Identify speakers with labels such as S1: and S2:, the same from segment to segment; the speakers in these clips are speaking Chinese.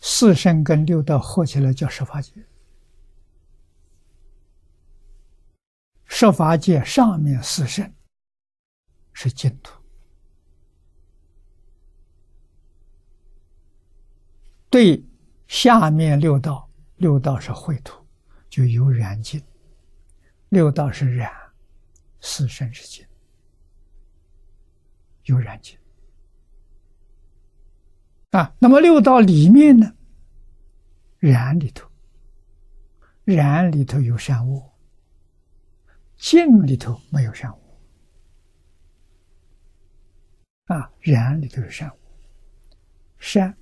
S1: 四圣跟六道合起来叫十法界。十法界上面四圣是净土，对下面六道，六道是秽土，就有染净。六道是染，四圣是净，有染净。啊，那么六道里面呢？染里头，染里头有善恶，净里头没有善恶。啊，染里头有善恶，善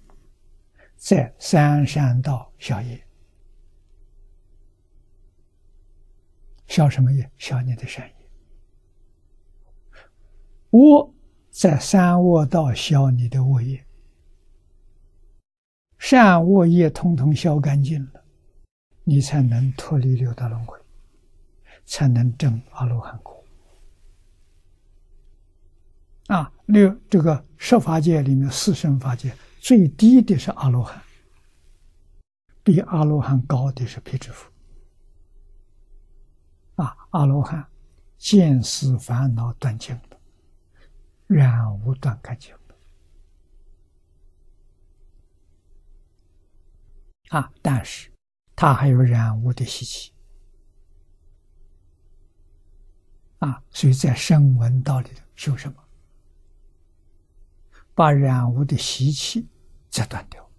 S1: 在三善道消业，消什么业？消你的善业。恶在三恶道消你的恶业。善恶业通通消干净了，你才能脱离六道轮回，才能证阿罗汉果。啊，六这个十法界里面四圣法界最低的是阿罗汉，比阿罗汉高的是辟支佛。啊，阿罗汉见思烦恼断尽了，染无断干净。啊！但是，他还有染污的习气啊，所以在声闻道里头修什么？把染污的习气再断掉，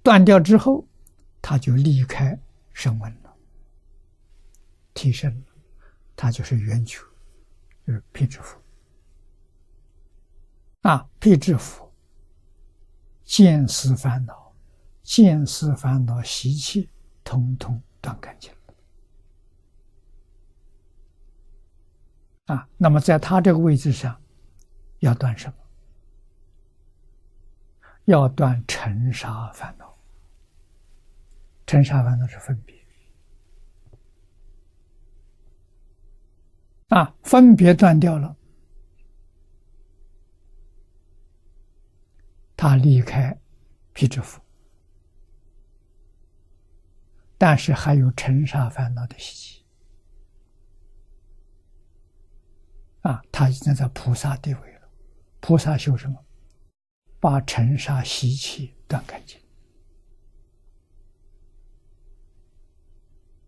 S1: 断掉之后，他就离开声闻了，提升，他就是圆觉，就是辟支佛啊，辟支佛见思烦恼。见思烦恼习气，通通断干净了啊！那么在他这个位置上，要断什么？要断尘沙烦恼。尘沙烦恼是分别啊，分别断掉了，他离开皮质符。但是还有尘沙烦恼的习气啊，他已经在菩萨地位了。菩萨修什么？把尘沙习气断干净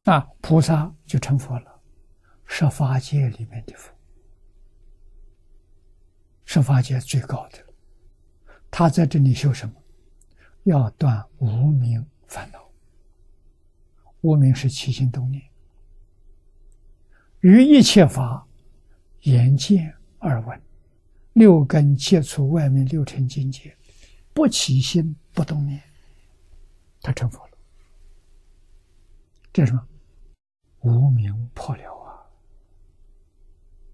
S1: 啊，菩萨就成佛了。十法界里面的佛，十法界最高的，他在这里修什么？要断无名烦恼。无名是起心动念，于一切法言见耳闻，六根接触外面六尘境界，不起心不动念，他成佛了。这是什么？无名破了。